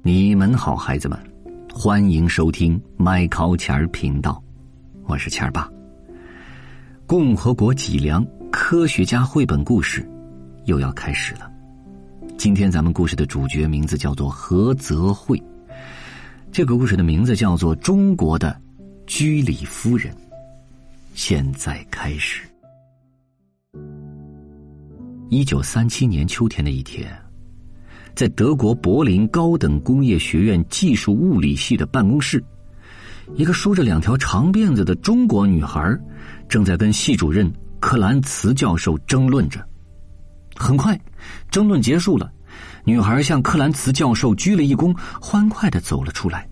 你们好，孩子们，欢迎收听麦考钱儿频道，我是钱儿爸。共和国脊梁科学家绘本故事又要开始了。今天咱们故事的主角名字叫做何泽慧，这个故事的名字叫做《中国的居里夫人》。现在开始。一九三七年秋天的一天。在德国柏林高等工业学院技术物理系的办公室，一个梳着两条长辫子的中国女孩正在跟系主任克兰茨教授争论着。很快，争论结束了，女孩向克兰茨教授鞠了一躬，欢快的走了出来。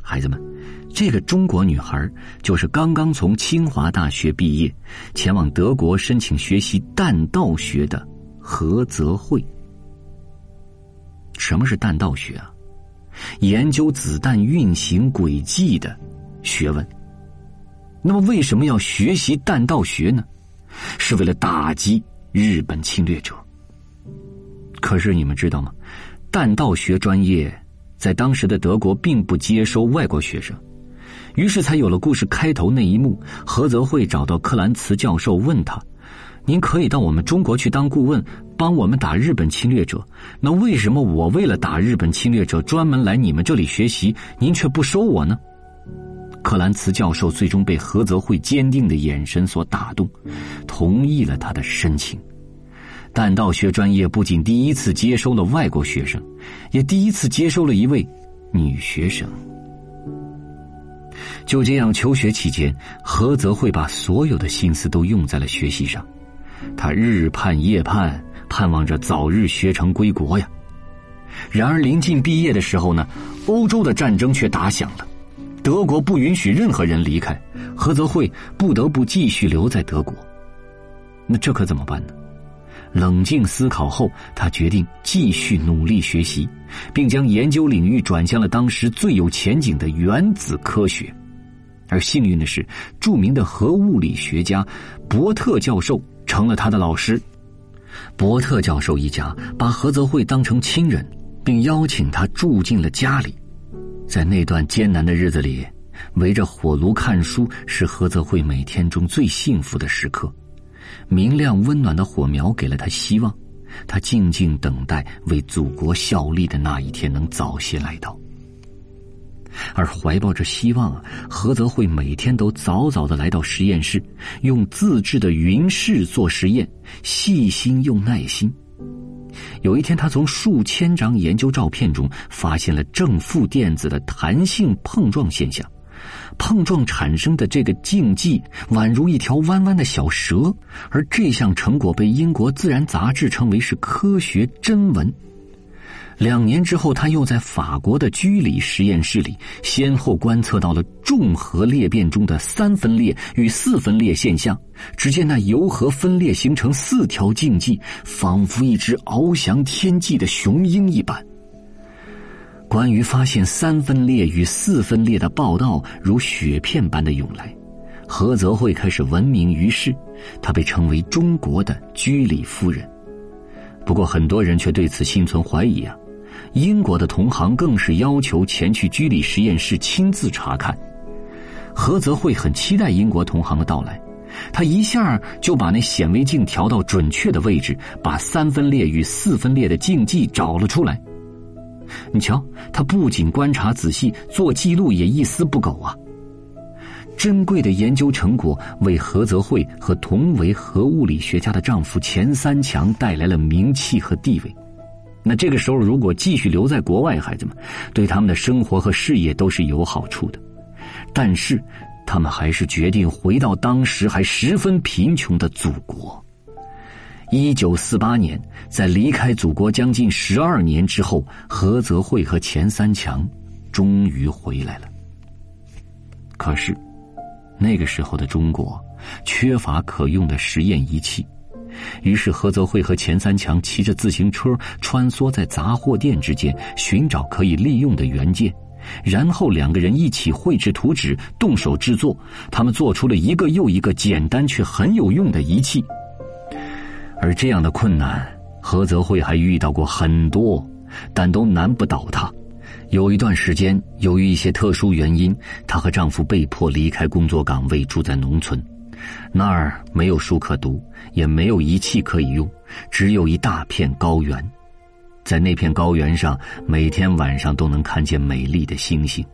孩子们，这个中国女孩就是刚刚从清华大学毕业，前往德国申请学习弹道学的何泽慧。什么是弹道学啊？研究子弹运行轨迹的学问。那么，为什么要学习弹道学呢？是为了打击日本侵略者。可是你们知道吗？弹道学专业在当时的德国并不接收外国学生，于是才有了故事开头那一幕。何泽慧找到克兰茨教授，问他。您可以到我们中国去当顾问，帮我们打日本侵略者。那为什么我为了打日本侵略者专门来你们这里学习，您却不收我呢？克兰茨教授最终被何泽慧坚定的眼神所打动，同意了他的申请。弹道学专业不仅第一次接收了外国学生，也第一次接收了一位女学生。就这样，求学期间，何泽慧把所有的心思都用在了学习上。他日盼夜盼，盼望着早日学成归国呀。然而临近毕业的时候呢，欧洲的战争却打响了，德国不允许任何人离开，何泽慧不得不继续留在德国。那这可怎么办呢？冷静思考后，他决定继续努力学习，并将研究领域转向了当时最有前景的原子科学。而幸运的是，著名的核物理学家伯特教授。成了他的老师，伯特教授一家把何泽慧当成亲人，并邀请他住进了家里。在那段艰难的日子里，围着火炉看书是何泽慧每天中最幸福的时刻。明亮温暖的火苗给了他希望，他静静等待为祖国效力的那一天能早些来到。而怀抱着希望啊，何泽慧每天都早早的来到实验室，用自制的云室做实验，细心又耐心。有一天，他从数千张研究照片中发现了正负电子的弹性碰撞现象，碰撞产生的这个竞技宛如一条弯弯的小蛇，而这项成果被英国《自然》杂志称为是科学真文。两年之后，他又在法国的居里实验室里，先后观测到了重核裂变中的三分裂与四分裂现象。只见那铀核分裂形成四条竞技，仿佛一只翱翔天际的雄鹰一般。关于发现三分裂与四分裂的报道如雪片般的涌来，何泽慧开始闻名于世，她被称为中国的居里夫人。不过，很多人却对此心存怀疑啊。英国的同行更是要求前去居里实验室亲自查看。何泽慧很期待英国同行的到来，他一下就把那显微镜调到准确的位置，把三分裂与四分裂的竞技找了出来。你瞧，他不仅观察仔细，做记录也一丝不苟啊。珍贵的研究成果为何泽慧和同为核物理学家的丈夫钱三强带来了名气和地位。那这个时候，如果继续留在国外，孩子们对他们的生活和事业都是有好处的。但是，他们还是决定回到当时还十分贫穷的祖国。一九四八年，在离开祖国将近十二年之后，何泽慧和钱三强终于回来了。可是，那个时候的中国缺乏可用的实验仪器。于是，何泽慧和钱三强骑着自行车穿梭在杂货店之间，寻找可以利用的原件，然后两个人一起绘制图纸，动手制作。他们做出了一个又一个简单却很有用的仪器。而这样的困难，何泽慧还遇到过很多，但都难不倒他。有一段时间，由于一些特殊原因，她和丈夫被迫离开工作岗位，住在农村。那儿没有书可读，也没有仪器可以用，只有一大片高原。在那片高原上，每天晚上都能看见美丽的星星。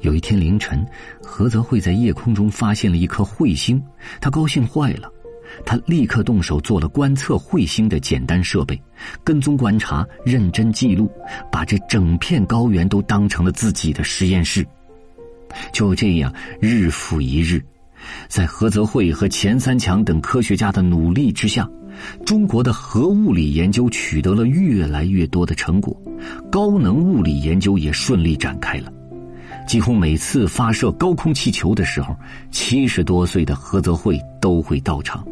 有一天凌晨，何泽慧在夜空中发现了一颗彗星，她高兴坏了。他立刻动手做了观测彗星的简单设备，跟踪观察，认真记录，把这整片高原都当成了自己的实验室。就这样，日复一日，在何泽慧和钱三强等科学家的努力之下，中国的核物理研究取得了越来越多的成果，高能物理研究也顺利展开了。几乎每次发射高空气球的时候，七十多岁的何泽慧都会到场。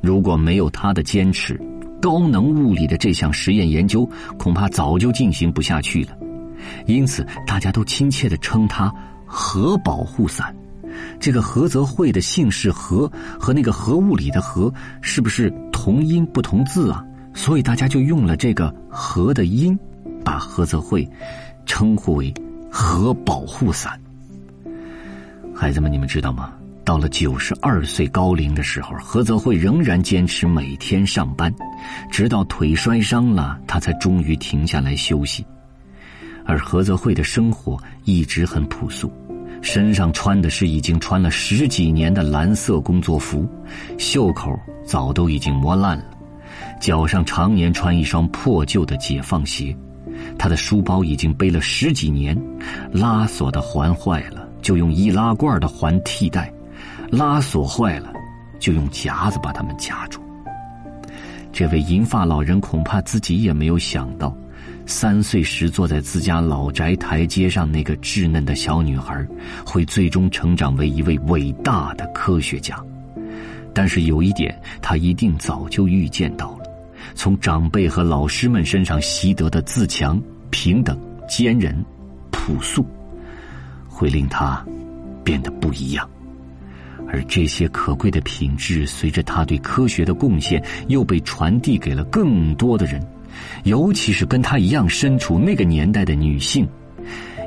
如果没有他的坚持，高能物理的这项实验研究恐怕早就进行不下去了。因此，大家都亲切的称他“核保护伞”。这个何泽慧的姓氏“何”和那个核物理的“核”是不是同音不同字啊？所以大家就用了这个“核”的音，把何泽慧称呼为“核保护伞”。孩子们，你们知道吗？到了九十二岁高龄的时候，何泽慧仍然坚持每天上班，直到腿摔伤了，他才终于停下来休息。而何泽慧的生活一直很朴素，身上穿的是已经穿了十几年的蓝色工作服，袖口早都已经磨烂了，脚上常年穿一双破旧的解放鞋，他的书包已经背了十几年，拉锁的环坏了，就用易拉罐的环替代。拉锁坏了，就用夹子把它们夹住。这位银发老人恐怕自己也没有想到，三岁时坐在自家老宅台阶上那个稚嫩的小女孩，会最终成长为一位伟大的科学家。但是有一点，他一定早就预见到了：从长辈和老师们身上习得的自强、平等、坚韧、朴素，会令他变得不一样。而这些可贵的品质，随着他对科学的贡献，又被传递给了更多的人，尤其是跟他一样身处那个年代的女性。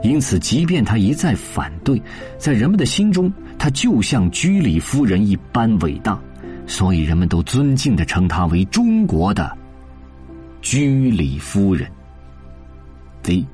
因此，即便他一再反对，在人们的心中，他就像居里夫人一般伟大，所以人们都尊敬的称他为中国的居里夫人。第。